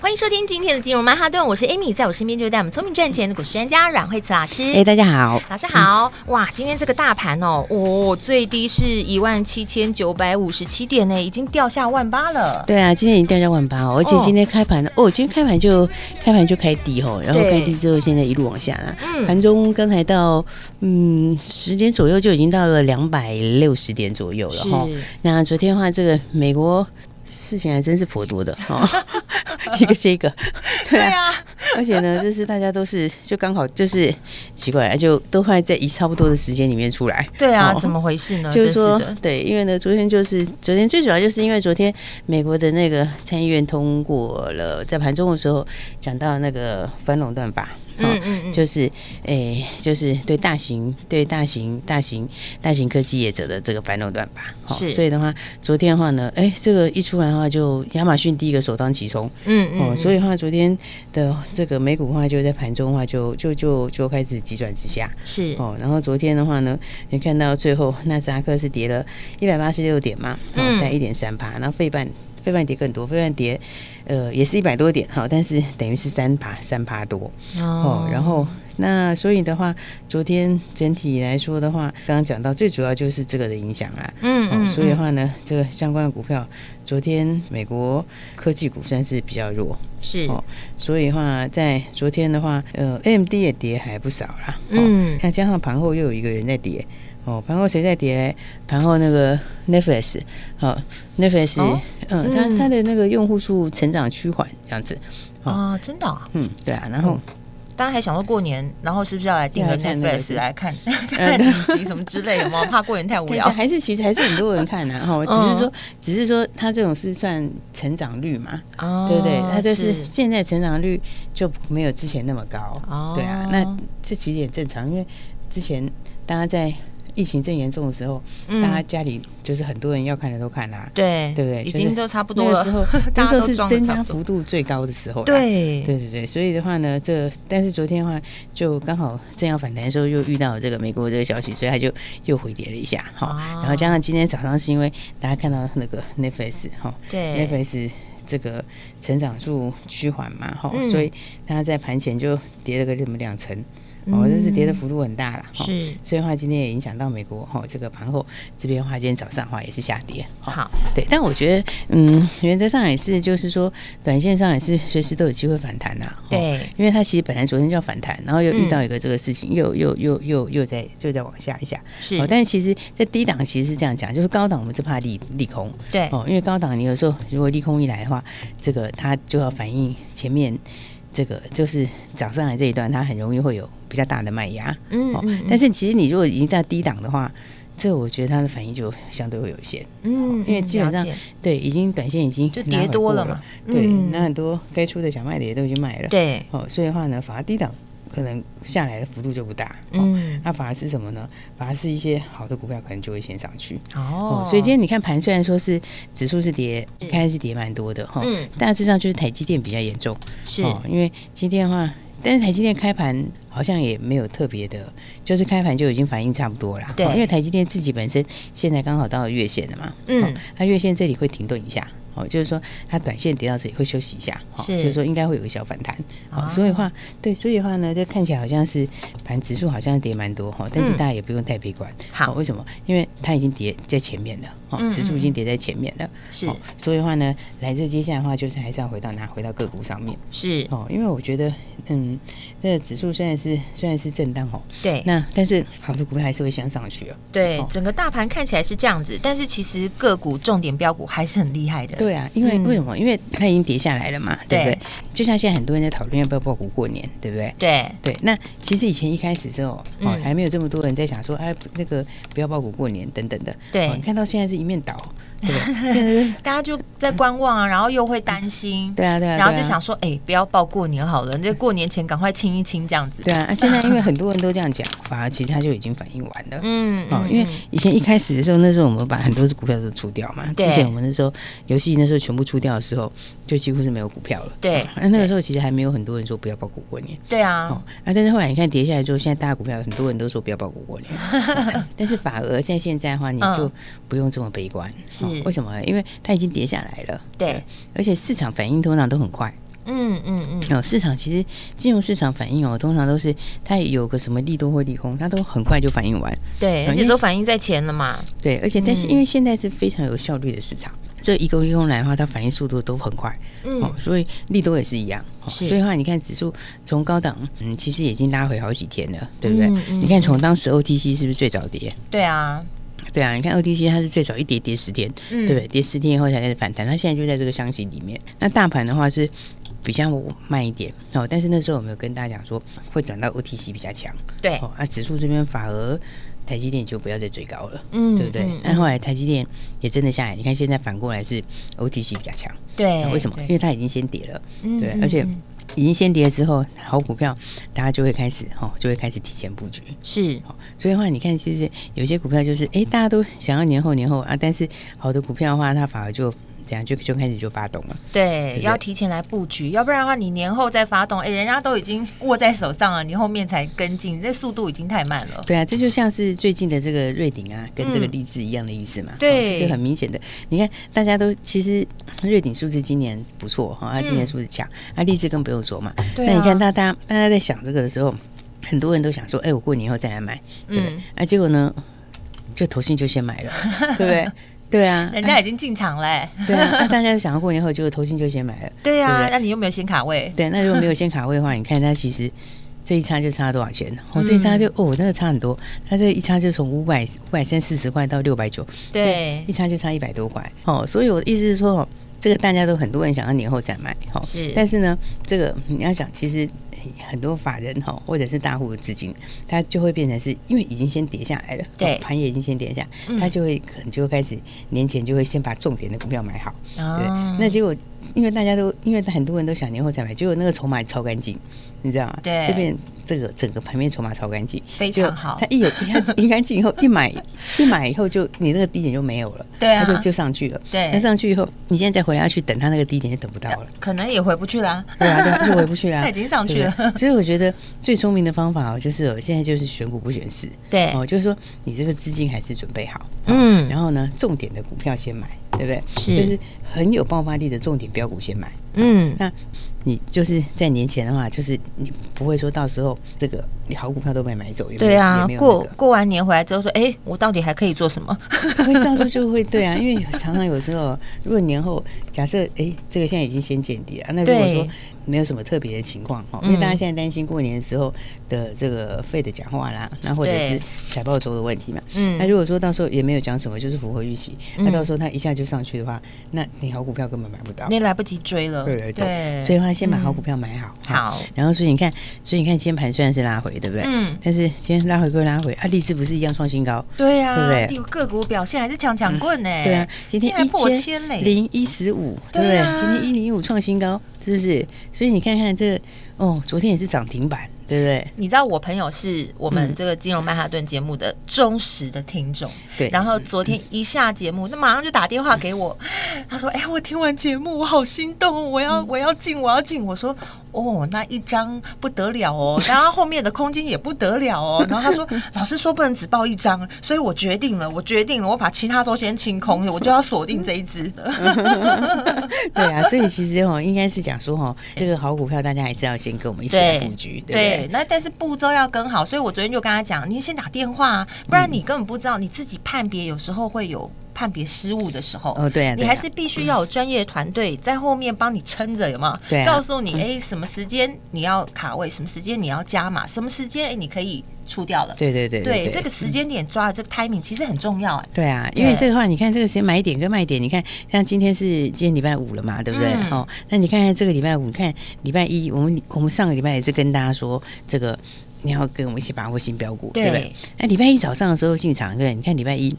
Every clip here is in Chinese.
欢迎收听今天的金融曼哈顿，我是 Amy，在我身边就是带我们聪明赚钱的股市专家阮慧慈老师。哎，大家好，老师好。嗯、哇，今天这个大盘哦，哦，最低是一万七千九百五十七点呢，已经掉下万八了。对啊，今天已经掉下万八哦，而且今天开盘哦，哦，今天开盘就开盘就开低哦，然后开低之后现在一路往下了。嗯，盘中刚才到嗯十点左右就已经到了两百六十点左右了哈。那昨天的话，这个美国。事情还真是颇多的哦，一个接一个，对啊，而且呢，就是大家都是就刚好就是奇怪，就都快在一差不多的时间里面出来，对啊，怎么回事呢？就是说，对，因为呢，昨天就是昨天最主要就是因为昨天美国的那个参议院通过了，在盘中的时候讲到那个反垄断法。嗯嗯嗯，就是诶、欸，就是对大型、对大型、大型、大型科技业者的这个反垄断吧。是，所以的话，昨天的话呢，哎、欸，这个一出来的话，就亚马逊第一个首当其冲。嗯嗯，所以的话，昨天的这个美股的话，就在盘中的话就，就就就就开始急转直下。是哦，然后昨天的话呢，你看到最后纳斯达克是跌了一百八十六点嘛，嗯，带一点三趴，然后费半。费半跌更多，费半跌，呃，也是一百多点哈，但是等于是三趴三趴多哦。然后那所以的话，昨天整体来说的话，刚刚讲到最主要就是这个的影响啦。嗯嗯。所以的话呢，这个相关的股票，昨天美国科技股算是比较弱，是哦。所以的话，在昨天的话，呃，AMD 也跌还不少啦。嗯。那加上盘后又有一个人在跌。哦，盘后谁在跌嘞？盘后那个 Netflix，好，Netflix，嗯，它它的那个用户数成长趋缓，这样子啊，真的，嗯，对啊，然后大家还想说过年，然后是不是要来订个 Netflix 来看 看集什么之类的吗？怕过年太无聊，还是其实还是很多人看的哈，只是说，只是说它这种是算成长率嘛，对不对？它就是现在成长率就没有之前那么高，哦对啊，那这其实也正常，因为之前大家在。疫情正严重的时候，嗯、大家家里就是很多人要看的都看啦、啊，对对不对？已经都差不多了。那时候，那时候是增加幅度最高的时候。对对对对，所以的话呢，这但是昨天的话，就刚好正要反弹的时候，又遇到了这个美国这个消息，所以它就又回跌了一下。好，然后加上今天早上是因为大家看到那个 Netflix 哈，对 Netflix 这个成长数趋缓嘛，哈，所以它在盘前就跌了个什么两成。哦，这是跌的幅度很大了，是，所以的话今天也影响到美国哈，这个盘后这边的话，今天早上的话也是下跌。好，对，但我觉得，嗯，原则上也是，就是说，短线上也是随时都有机会反弹呐。对，因为它其实本来昨天就要反弹，然后又遇到一个这个事情，又又又又又在就在往下一下。是，但是其实，在低档其实是这样讲，就是高档我们是怕利利空。对，哦，因为高档你有时候如果利空一来的话，这个它就要反映前面。这个就是涨上来这一段，它很容易会有比较大的卖压，嗯，嗯，但是其实你如果已经在低档的话，这我觉得它的反应就相对会有限，嗯，因为基本上对已经短线已经就跌多了嘛，对，那很多该出的想卖的也都已经卖了，对，哦，所以的话呢，反而低档。可能下来的幅度就不大，嗯，那反而是什么呢？反而是一些好的股票可能就会先上去，哦，所以今天你看盘，虽然说是指数是跌，开始是跌蛮多的哈，嗯，大致上就是台积电比较严重，是，因为今天的话，但是台积电开盘好像也没有特别的，就是开盘就已经反应差不多了，对，因为台积电自己本身现在刚好到了月线了嘛，嗯，它月线这里会停顿一下。哦，就是说它短线跌到这里会休息一下，是，就是说应该会有个小反弹，好，所以的话，对，所以的话呢，就看起来好像是盘指数好像跌蛮多哈，但是大家也不用太悲观，好，为什么？因为它已经跌在前面了，哦，指数已经跌在前面了，是，所以的话呢，来这接下来的话就是还是要回到拿回到个股上面，是，哦，因为我觉得，嗯，这个指数虽然是虽然是震荡哦，对，那但是好多股票还是会向上去哦，对，整个大盘看起来是这样子，但是其实个股重点标股还是很厉害的。对啊，因为为什么？因为它已经跌下来了嘛，对不对？就像现在很多人在讨论要不要报股过年，对不对？对对。那其实以前一开始之后，还没有这么多人在想说，哎，那个不要报股过年等等的。对。你看到现在是一面倒，对？大家就在观望啊，然后又会担心，对啊，对啊，然后就想说，哎，不要报过年好了，这过年前赶快清一清这样子。对啊，现在因为 很多人都这样讲，反而其实它就已经反应完了。嗯，哦，因为以前一开始的时候，那时候我们把很多只股票都出掉嘛。之前我们那时候游戏那时候全部出掉的时候，就几乎是没有股票了。对，那那个时候其实还没有很多人说不要报股过年。对啊，哦，啊，但是后来你看跌下来之后，现在大股票很多人都说不要报股过年，但是反而在现在的话，你就不用这么悲观。是为什么？因为它已经跌下来了，对，而且市场反应通常都很快，嗯嗯嗯，有、嗯嗯、市场其实金融市场反应哦，通常都是它有个什么利多或利空，它都很快就反应完，对，而且都反应在前了嘛，对，而且但是因为现在是非常有效率的市场，嗯、这一个利空来的话，它反应速度都很快，嗯，哦、所以利多也是一样，是。所以的话你看指数从高档，嗯，其实已经拉回好几天了，对不对？嗯嗯、你看从当时 OTC 是不是最早跌？对啊。对啊，你看 OTC 它是最少一跌跌十天，嗯、对不对？跌十天以后才开始反弹，它现在就在这个箱型里面。那大盘的话是比较慢一点哦，但是那时候我们有跟大家讲说会转到 OTC 比较强，对哦。啊，指数这边反而台积电就不要再追高了，嗯，对不对？那、嗯、后来台积电也真的下来，你看现在反过来是 OTC 比较强，对，为什么？因为它已经先跌了，嗯、对，而且。已经先跌之后，好股票大家就会开始哈，就会开始提前布局。是，所以的话，你看，其实有些股票就是，哎，大家都想要年后年后啊，但是好的股票的话，它反而就。这样就就开始就发动了，对，对对，要提前来布局，要不然的话，你年后再发动，哎，人家都已经握在手上了，你后面才跟进，这速度已经太慢了。对啊，这就像是最近的这个瑞鼎啊，跟这个励志一样的意思嘛。嗯、对，就、哦、是很明显的。你看，大家都其实瑞鼎数字今年不错哈，它今年数字强，那励志更不用说嘛。对、啊。那你看，大家大家在想这个的时候，很多人都想说，哎，我过年后再来买，对不对？嗯。啊，结果呢，就投信就先买了，对不对？对啊，人家已经进场嘞、欸。对啊，那大家想要过年后就投信就先买了。对啊，对对，那你又没有先卡位？对，那如果没有先卡位的话，你看它其实这一差就差多少钱？哦，这一差就哦，那个差很多。它这一差就从五百五百三四十块到六百九，对，一差就差一百多块。哦，所以我的意思是说，哦，这个大家都很多人想要年后再买，哈，是。但是呢，这个你要想，其实。很多法人哈，或者是大户的资金，它就会变成是因为已经先跌下来了，对，盘也已经先跌下，它就会可能就会开始年前就会先把重点的股票买好，对，那结果因为大家都因为很多人都想年后再买，结果那个筹码超干净，你知道吗？对，这边。这个整个盘面筹码超干净，非常好。它一有一看 一干净以后，一买一买以后就你那个低点就没有了，对啊，它就就上去了。对，那上去以后，你现在再回来要去等它那个低点就等不到了，可能也回不去啦。对啊，对啊，就回不去啦。它已经上去了。所以我觉得最聪明的方法哦，就是现在就是选股不选市。对哦，就是说你这个资金还是准备好，嗯，然后呢，重点的股票先买，对不对？是，就是很有爆发力的重点标股先买。嗯，那。你就是在年前的话，就是你不会说到时候这个你好股票都被买走？对啊，那个、过过完年回来之后说，哎，我到底还可以做什么？会到时候就会对啊，因为 常常有时候，如果年后假设哎，这个现在已经先见底啊，那如果说。没有什么特别的情况哈，因为大家现在担心过年的时候的这个费的讲话啦，那或者是财报周的问题嘛。嗯，那如果说到时候也没有讲什么，就是符合预期，那到时候它一下就上去的话，那你好股票根本买不到，你来不及追了。对对对，所以的话先把好股票买好。好，然后所以你看，所以你看今天盘虽然是拉回，对不对？嗯。但是今天拉回归拉回，啊，力智不是一样创新高？对呀，对不对？个股表现还是强强棍呢。对啊，今天一千零一十五，对不对？今天一零一五创新高。是不是？所以你看看这个哦，昨天也是涨停板，对不对？你知道我朋友是我们这个金融曼哈顿节目的忠实的听众，对。然后昨天一下节目，那马上就打电话给我，他说：“哎，我听完节目，我好心动，我要我要进，我要进。”我说。哦，那一张不得了哦，然后后面的空间也不得了哦。然后他说，老师说不能只报一张，所以我决定了，我决定了，我把其他都先清空，我就要锁定这一只。对啊，所以其实哦，应该是讲说哦，这个好股票大家还是要先跟我们一起来布局，对，对，对，那但是步骤要跟好，所以我昨天就跟他讲，你先打电话，啊不然你根本不知道你自己判别，有时候会有。判别失误的时候，哦对啊，你还是必须要有专业团队在后面帮你撑着，有没有？对，告诉你，哎，什么时间你要卡位，什么时间你要加码，什么时间哎你可以出掉了。对对对，对这个时间点抓的这个 timing 其实很重要。对啊，因为这个话，你看这个时间买点跟卖点，你看像今天是今天礼拜五了嘛，对不对？哦，那你看看这个礼拜五，你看礼拜一，我们我们上个礼拜也是跟大家说，这个你要跟我们一起把握新标股，对不对？那礼拜一早上的时候进场，对，你看礼拜一。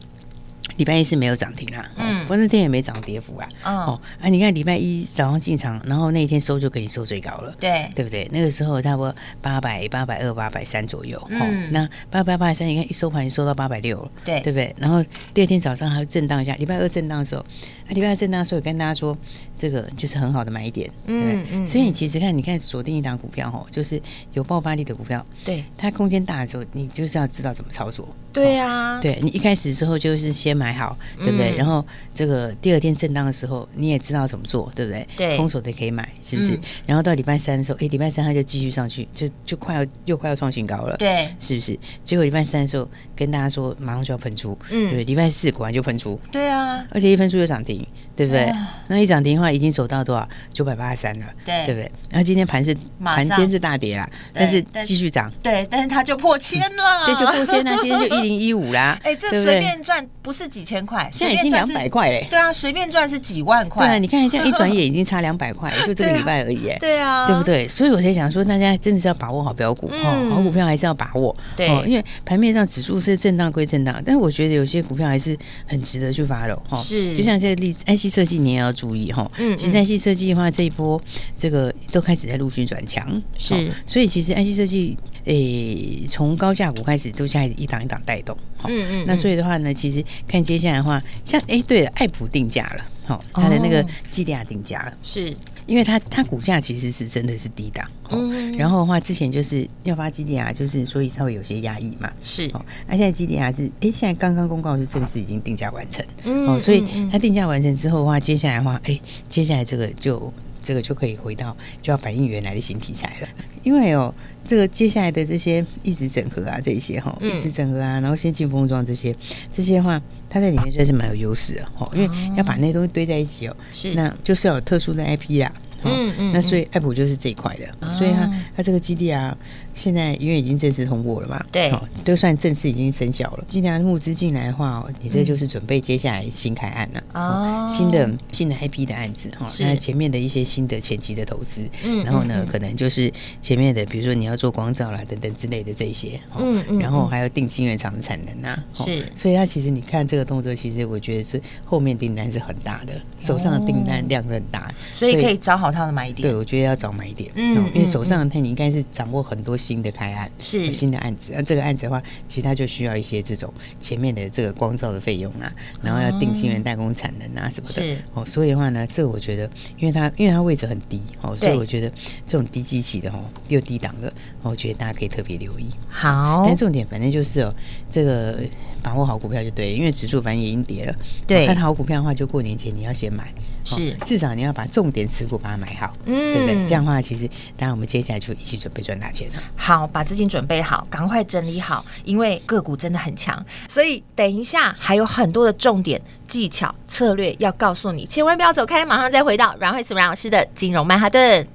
礼拜一是没有涨停啦，嗯，不过那天也没涨跌幅啊，哦，啊，你看礼拜一早上进场，然后那一天收就给你收最高了，对，对不对？那个时候差不多八百、八百二、八百三左右，嗯，那八百、八百三，你看一收盘就收到八百六了，对，对不对？然后第二天早上还要震荡一下，礼拜二震荡的时候。礼拜二震荡的时候，跟大家说，这个就是很好的买点，嗯，嗯，所以你其实看，你看锁定一档股票哦，就是有爆发力的股票，对，它空间大的时候，你就是要知道怎么操作，对呀，对你一开始的时候就是先买好，对不对？然后这个第二天震荡的时候，你也知道怎么做，对不对？对，空手的可以买，是不是？然后到礼拜三的时候，哎，礼拜三它就继续上去，就就快要又快要创新高了，对，是不是？结果礼拜三的时候跟大家说，马上就要喷出，嗯，对，礼拜四果然就喷出，对啊，而且一喷出就涨停。对不对？那一涨停的话，已经走到多少？九百八十三了，对，对不对？然后今天盘是盘间是大跌啦，但是继续涨，对，但是它就破千了，对，就破千了，今天就 一零一五啦。哎，这随便赚不是几千块，现在已经两百块嘞。对啊，随便赚是几万块。对啊，你看这样一转眼已经差两百块，就这个礼拜而已。对啊，对不对？所以我才想说，大家真的是要把握好标股哦，好股票还是要把握。对，因为盘面上指数是震荡归震荡，但是我觉得有些股票还是很值得去 follow 哈。是，就像这个例子，IC 设计你也要注。意哈，嗯，其实 IC 设计的话，这一波这个都开始在陆续转强，是，所以其实 IC 设计，诶，从高价股开始都开始一档一档带动，嗯嗯，那所以的话呢，其实看接下来的话，像哎，对了，爱普定价了，好，它的那个基地亚定价了，是。因为它它股价其实是真的是低档，嗯，然后的话之前就是要发基地啊，就是所以稍微有些压抑嘛，是。哦，那现在基地啊是哎，现在刚刚公告是正式已经定价完成，哦，所以它定价完成之后的话，接下来的话，哎，接下来这个就这个就可以回到就要反映原来的新题材了，因为哦，这个接下来的这些一直整合啊，这一些哈，一直整合啊，然后先进封装这些这些话。它在里面算是蛮有优势的哦，因为要把那些东西堆在一起哦，是，那就是要有特殊的 IP 啦，嗯嗯，那所以爱普就是这一块的，所以它它这个基地啊。现在因为已经正式通过了嘛，对，都算正式已经生效了。既然募资进来的话，你这就是准备接下来新开案了哦，新的新的 IP 的案子哈，那前面的一些新的前期的投资，嗯，然后呢，可能就是前面的，比如说你要做光照啦等等之类的这些，嗯嗯，然后还要定晶圆厂的产能啊，是，所以它其实你看这个动作，其实我觉得是后面订单是很大的，手上的订单量是很大，所以可以找好它的买点。对，我觉得要找买点，嗯，因为手上的你应该是掌握很多。新的开案是新的案子，那这个案子的话，其实它就需要一些这种前面的这个光照的费用啊，然后要定晶圆代工产能啊什么的。是哦，所以的话呢，这个我觉得，因为它因为它位置很低哦，所以我觉得这种低基期的哦，又低档的，我觉得大家可以特别留意。好，但重点反正就是哦，这个把握好股票就对了，因为指数反正已经跌了。对，看好股票的话，就过年前你要先买，是至少你要把重点持股把它买好，嗯，对不对？这样的话，其实当然我们接下来就一起准备赚大钱了。好，把资金准备好，赶快整理好，因为个股真的很强，所以等一下还有很多的重点技巧策略要告诉你，千万不要走开，马上再回到阮慧慈阮老师的金融曼哈顿。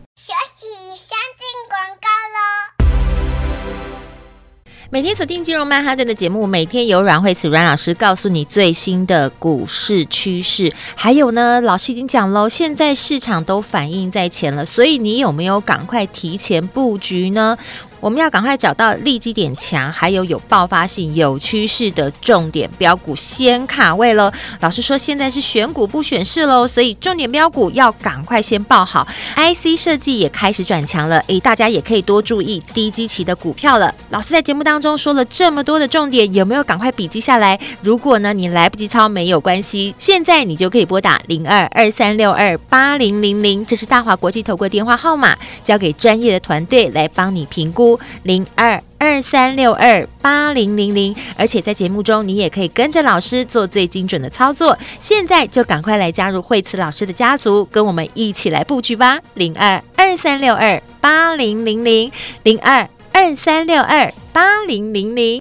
每天锁定金融曼哈顿的节目，每天有阮慧慈阮老师告诉你最新的股市趋势，还有呢，老师已经讲喽，现在市场都反映在前了，所以你有没有赶快提前布局呢？我们要赶快找到利基点强，还有有爆发性、有趋势的重点标股，先卡位喽。老师说现在是选股不选市喽，所以重点标股要赶快先报好。IC 设计也开始转强了，诶，大家也可以多注意低基期的股票了。老师在节目当中说了这么多的重点，有没有赶快笔记下来？如果呢你来不及抄没有关系，现在你就可以拨打零二二三六二八零零零，这是大华国际投顾电话号码，交给专业的团队来帮你评估。零二二三六二八零零零，而且在节目中你也可以跟着老师做最精准的操作。现在就赶快来加入惠慈老师的家族，跟我们一起来布局吧！零二二三六二八零零零，零二二三六二八零零零。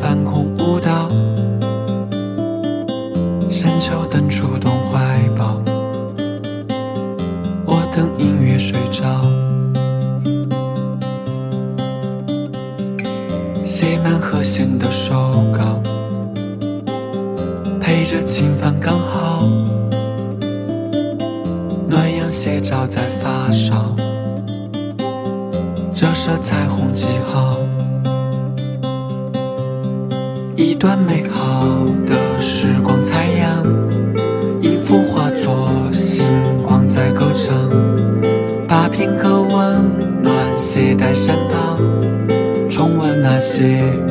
半空舞蹈深秋等触动怀抱我等音乐睡着。写满和弦的手稿陪着琴房刚 você.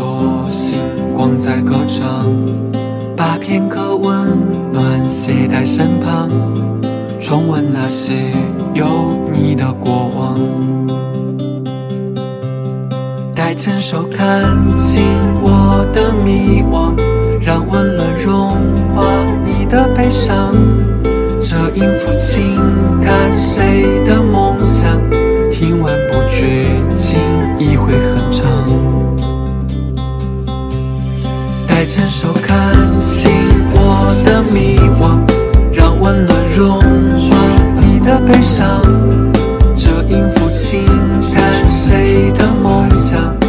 多星光在歌唱，把片刻温暖携带身旁，重温那些有你的过往。带成手看清我的迷惘，让温暖融化你的悲伤。这音符轻弹谁的梦想，听完不觉情意会很长。牵手看清我的迷惘让温暖融化你的悲伤。这音符轻弹谁的梦想？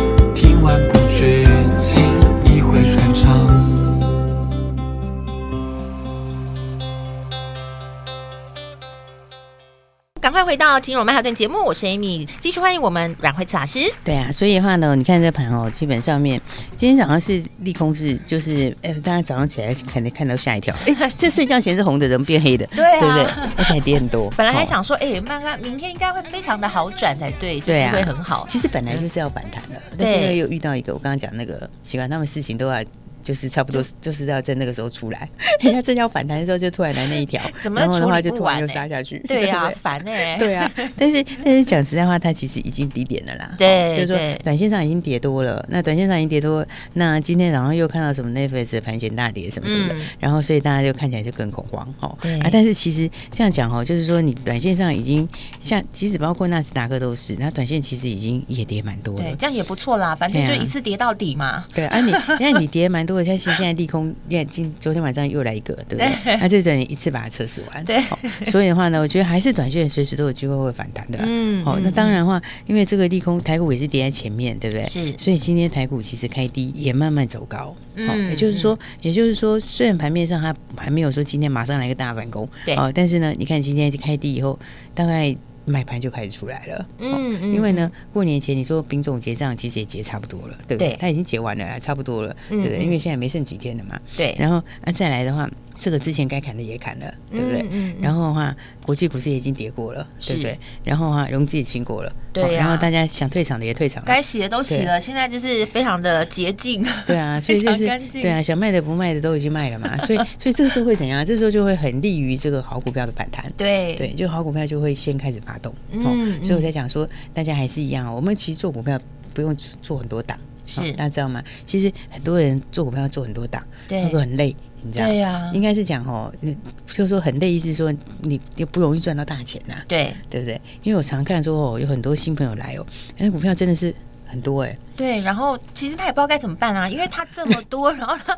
回到金融曼哈顿节目，我是 Amy，继续欢迎我们阮慧慈老师。对啊，所以的话呢，你看这盘哦，基本上面今天早上是利空是，就是哎，大家早上起来肯定看到吓一跳，哎，这睡觉前是红的，怎么变黑的？对啊，对不对？而且还跌很多。本来还想说，哎，慢慢明天应该会非常的好转才对，就是，会很好。其实本来就是要反弹的，但是又遇到一个我刚刚讲那个，奇怪他们事情都要。就是差不多就是要在那个时候出来，人家正要反弹的时候就突然来那一条，怎么然后的话就突然又杀下去。对呀，烦哎。对啊，但是但是讲实在话，它其实已经低点了啦。对，就是说短线上已经跌多了。那短线上已经跌多，那今天早上又看到什么 Netflix 的盘前大跌什么什么的，然后所以大家就看起来就更恐慌哦。啊，但是其实这样讲哦，就是说你短线上已经像，即使包括纳斯达克都是，那短线其实已经也跌蛮多了。对，这样也不错啦，反正就一次跌到底嘛。对啊，你你看你跌蛮多的，像其实现在利空，现今昨天晚上又来一个，对不对？那就等于一次把它测试完。对，所以的话呢，我觉得还是短线随时都有机会会反弹的。嗯，好，那当然的话，因为这个利空，台股也是跌在前面，对不对？是。所以今天台股其实开低，也慢慢走高。嗯，也就是说，也就是说，虽然盘面上它还没有说今天马上来个大反攻，对，哦，但是呢，你看今天开低以后，大概。买盘就开始出来了，嗯，嗯，因为呢，过年前你说丙种结账，其实也结差不多了，对不对？对，它已经结完了啦，差不多了，嗯嗯对不对？因为现在没剩几天了嘛，对。然后那再来的话。这个之前该砍的也砍了，对不对？嗯嗯。嗯、然后的话，国际股市也已经跌过了，是。对不对？然后的话，融资也清过了，对、啊。哦、然后大家想退场的也退场了，该洗的都洗了，对。现在就是非常的洁净，对啊，所以就是对啊，想卖的不卖的都已经卖了嘛，所以所以这个时候会怎样？这时候就会很利于这个好股票的反弹，对。对，就好股票就会先开始发动，嗯，哦、所以我在讲说，大家还是一样，我们其实做股票不用做很多档，是、哦、大家知道吗？其实很多人做股票要做很多档，对，会很累。你知道对呀、啊，应该是讲哦，你就是说很累，意思说你也不容易赚到大钱呐、啊，对对不对？因为我常看说哦，有很多新朋友来哦，那股票真的是很多哎、欸，对，然后其实他也不知道该怎么办啊，因为他这么多，然后他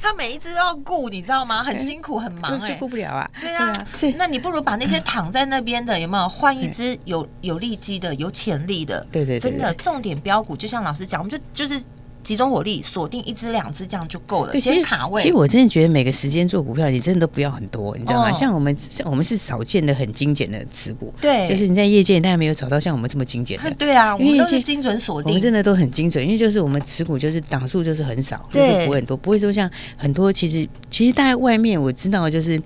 他每一只都要顾，你知道吗？很辛苦，很忙哎、欸，顾不了啊，对啊，那你不如把那些躺在那边的有没有换一只有有利基的、有潜力的，对对，对，真的重点标股，就像老师讲，我们就就是。集中火力锁定一只两只这样就够了，先卡位。其实我真的觉得每个时间做股票，你真的都不要很多，你知道吗？像我们像我们是少见的很精简的持股，对，就是你在业界大家没有找到像我们这么精简的。对啊，我们都是精准锁定，我们真的都很精准，因为就是我们持股就是档数就是很少，就是不会很多，不会说像很多其实其实大概外面我知道就是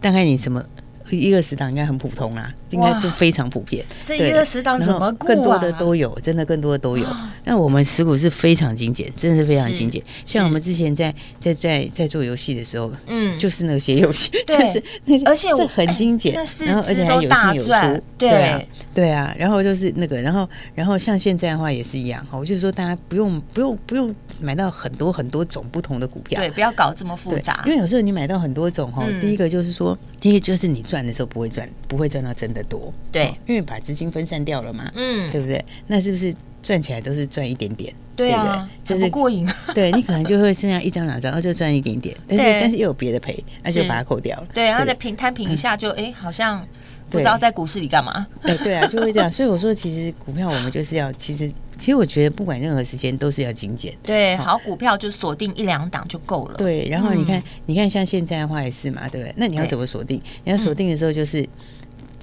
大概你什么。一个十档应该很普通啦，应该就非常普遍。这一个十档怎么过啊？更多的都有，真的更多的都有。那我们持股是非常精简，真的是非常精简。像我们之前在在在在做游戏的时候，嗯，就是那些游戏，就是那些，而且我很精简，然后而且还有进有出，对啊，对啊。然后就是那个，然后然后像现在的话也是一样哈，我就是说大家不用不用不用买到很多很多种不同的股票，对，不要搞这么复杂。因为有时候你买到很多种哈，第一个就是说，第一个就是你赚的时候不会赚，不会赚到真的多，对，因为把资金分散掉了嘛，嗯，对不对？那是不是赚起来都是赚一点点？对啊，就是过瘾。对，你可能就会剩下一张两张，然后就赚一点点，但是但是又有别的赔，那就把它扣掉了。对，然后再平摊平一下，就哎，好像不知道在股市里干嘛。对对啊，就会这样。所以我说，其实股票我们就是要，其实其实我觉得不管任何时间都是要精简。对，好股票就锁定一两档就够了。对，然后你看，你看像现在的话也是嘛，对不对？那你要怎么锁定？你要锁定的时候就是。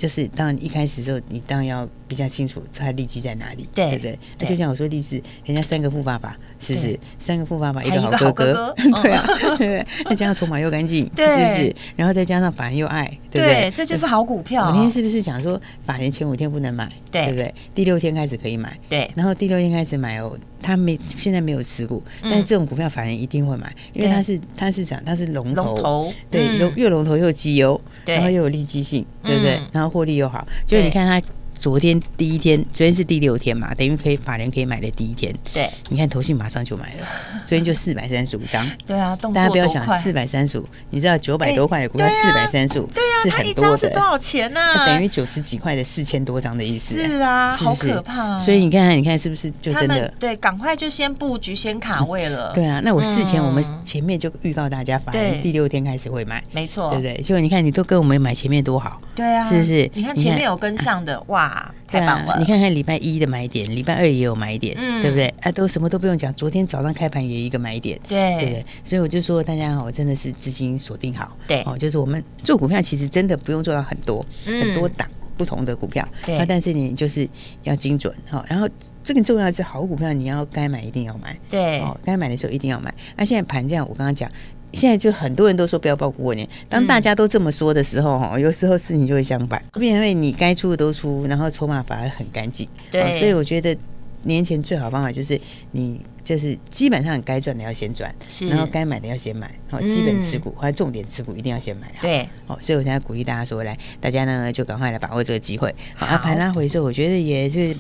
就是当然一开始的时候，你当然要比较清楚它利基在哪里，对不对？那就像我说例子，人家三个富爸爸，是不是？三个富爸爸，一个好哥哥，对啊，对不对？再加上筹码又干净，是不是？然后再加上法人又爱，对不对？这就是好股票。我今天是不是讲说法人前五天不能买，对不对？第六天开始可以买，对。然后第六天开始买哦，他没现在没有持股，但是这种股票法人一定会买，因为它是它是讲它是龙头，对，又又龙头又绩优，然后又有利基性，对不对？然后。获利又好，就是你看他昨天第一天，昨天是第六天嘛，等于可以法人可以买的第一天。对，你看投信马上就买了，昨天就四百三十五张。对啊，大家不要想四百三十五，你知道九百多块的股票四百三十五，对啊，它一张是多少钱呢？等于九十几块的四千多张的意思。是啊，好可怕。所以你看，你看是不是就真的？对，赶快就先布局，先卡位了。对啊，那我事前我们前面就预告大家，法人第六天开始会买，没错，对不对？结果你看，你都跟我们买前面多好。对啊，是不是？你看前面有跟上的，哇，太棒了！你看看礼拜一的买点，礼拜二也有买点，嗯，对不对？啊，都什么都不用讲，昨天早上开盘也一个买点，对，对不对？所以我就说大家好，真的是资金锁定好，对，哦，就是我们做股票其实真的不用做到很多很多档不同的股票，对，但是你就是要精准，好，然后这个重要的是好股票，你要该买一定要买，对，哦，该买的时候一定要买。那现在盘这样，我刚刚讲。现在就很多人都说不要抱股过年，当大家都这么说的时候，哈、嗯，有时候事情就会相反，因为你该出的都出，然后筹码反而很干净。对，所以我觉得年前最好方法就是你就是基本上该赚的要先赚，是，然后该买的要先买，好，基本持股或者重点持股一定要先买，对，好，所以我现在鼓励大家说，来，大家呢就赶快来把握这个机会，好，啊，盘拉回收，我觉得也是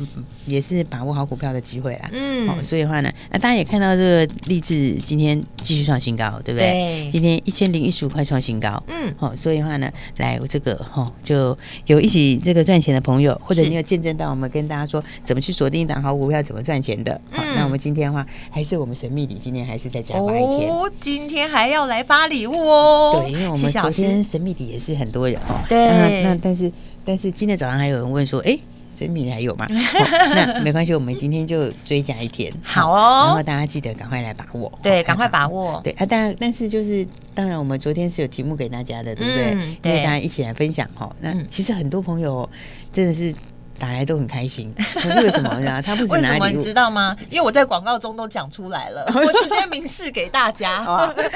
也是把握好股票的机会啦，嗯，好，所以的话呢，那大家也看到这个励志今天继续创新高，对不对？对，今天一千零一十五块创新高，嗯，好，所以的话呢，来我这个哈就有一起这个赚钱的朋友，或者你有见证到我们跟大家说怎么去锁定一档好股票，怎么赚钱的，好，那我们今天的话。还是我们神秘礼，今天还是再加发一天哦。今天还要来发礼物哦。对，因为我们昨天神秘礼也是很多人哦。对。那但是但是今天早上还有人问说，哎，神秘礼还有吗？那没关系，我们今天就追加一天。好哦。然后大家记得赶快来把握。对，赶快把握。对啊，但但是就是当然，我们昨天是有题目给大家的，对不对？对。因为大家一起来分享哈。那其实很多朋友真的是。打来都很开心，为什么呀？他不止拿什么你知道吗？因为我在广告中都讲出来了，我直接明示给大家。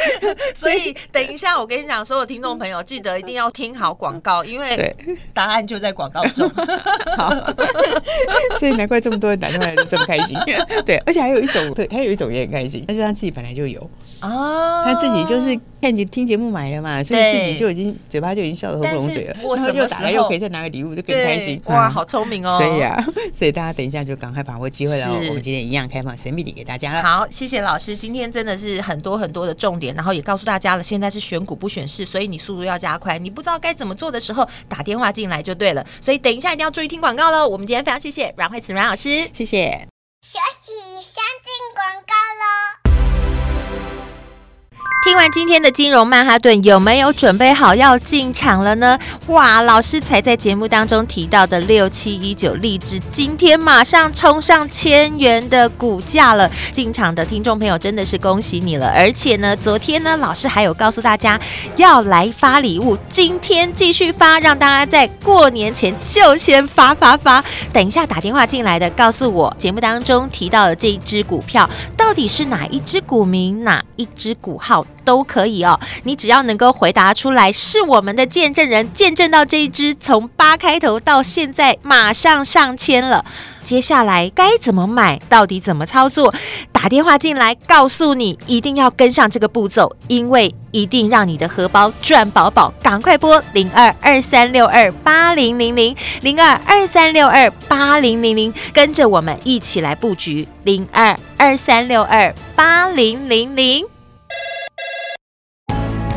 所以等一下，我跟你讲，所有听众朋友记得一定要听好广告，因为答案就在广告中。好，所以难怪这么多人打电话都这么开心。对，而且还有一种，对，还有一种也很开心，那就他自己本来就有啊，他自己就是看节听节目买了嘛，所以自己就已经嘴巴就已经笑得合不拢嘴了。然后又打来又可以再拿个礼物，就更开心。哇，好聪明哦。所以啊，所以大家等一下就赶快把握机会了。我们今天一样开放神秘礼给大家了。好，谢谢老师，今天真的是很多很多的重点，然后也告诉大家了，现在是选股不选市，所以你速度要加快。你不知道该怎么做的时候，打电话进来就对了。所以等一下一定要注意听广告喽。我们今天非常谢谢阮慧慈阮老师，谢谢。休息，先进广告喽。听完今天的金融曼哈顿，有没有准备好要进场了呢？哇，老师才在节目当中提到的六七一九励志，今天马上冲上千元的股价了。进场的听众朋友真的是恭喜你了！而且呢，昨天呢，老师还有告诉大家要来发礼物，今天继续发，让大家在过年前就先发发发。等一下打电话进来的，告诉我节目当中提到的这一只股票到底是哪一只股名，哪一只股号？都可以哦，你只要能够回答出来，是我们的见证人，见证到这一支从八开头到现在马上上千了。接下来该怎么买？到底怎么操作？打电话进来告诉你，一定要跟上这个步骤，因为一定让你的荷包赚饱饱。赶快拨零二二三六二八零零零零二二三六二八零零零，跟着我们一起来布局零二二三六二八零零零。